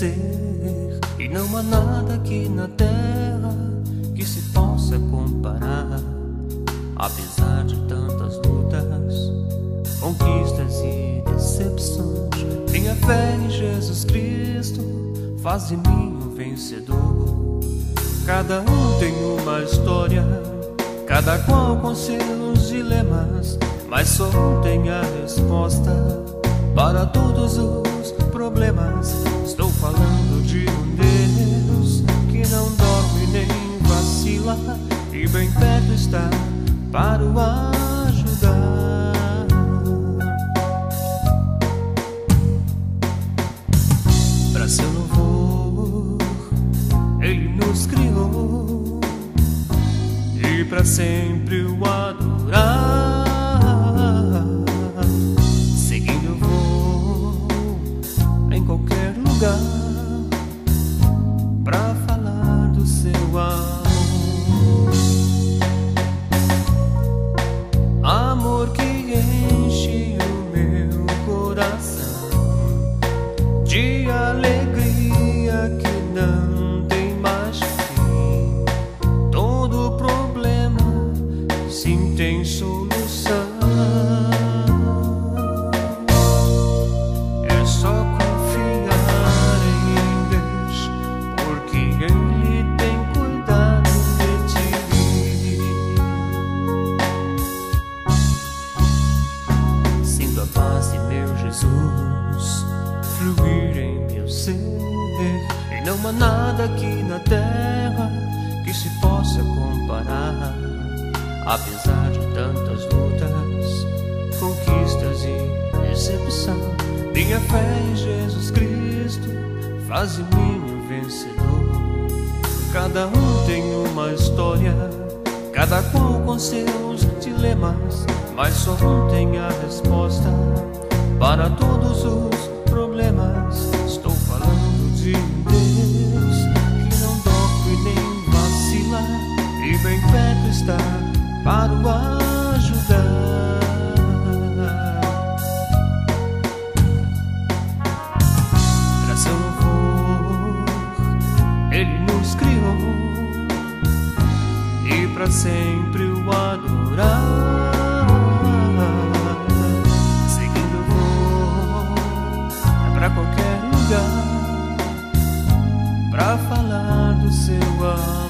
ser, e não há nada aqui na terra que se possa comparar. Apesar de tantas lutas, conquistas e decepções, tenha fé em Jesus Cristo, faz de mim um vencedor. Cada um tem uma história, cada qual com seus dilemas, mas só tem a resposta para todos os problemas. Estou falando de um Deus que não dorme nem vacila e bem perto está para o ajudar. Para seu louvor, Ele nos criou e para sempre o adorar. Para falar do seu amor, amor que enche o meu coração de alegria que não tem mais fim. Todo problema sim tem não há nada aqui na terra que se possa comparar. Apesar de tantas lutas, conquistas e decepção, minha fé em Jesus Cristo faz de mim um vencedor. Cada um tem uma história, cada qual com seus dilemas, mas só um tem a resposta para todos os problemas. Estou O ajudar. Para seu louvor, Ele nos criou e para sempre o adorar. Seguindo vou é para qualquer lugar, para falar do seu amor.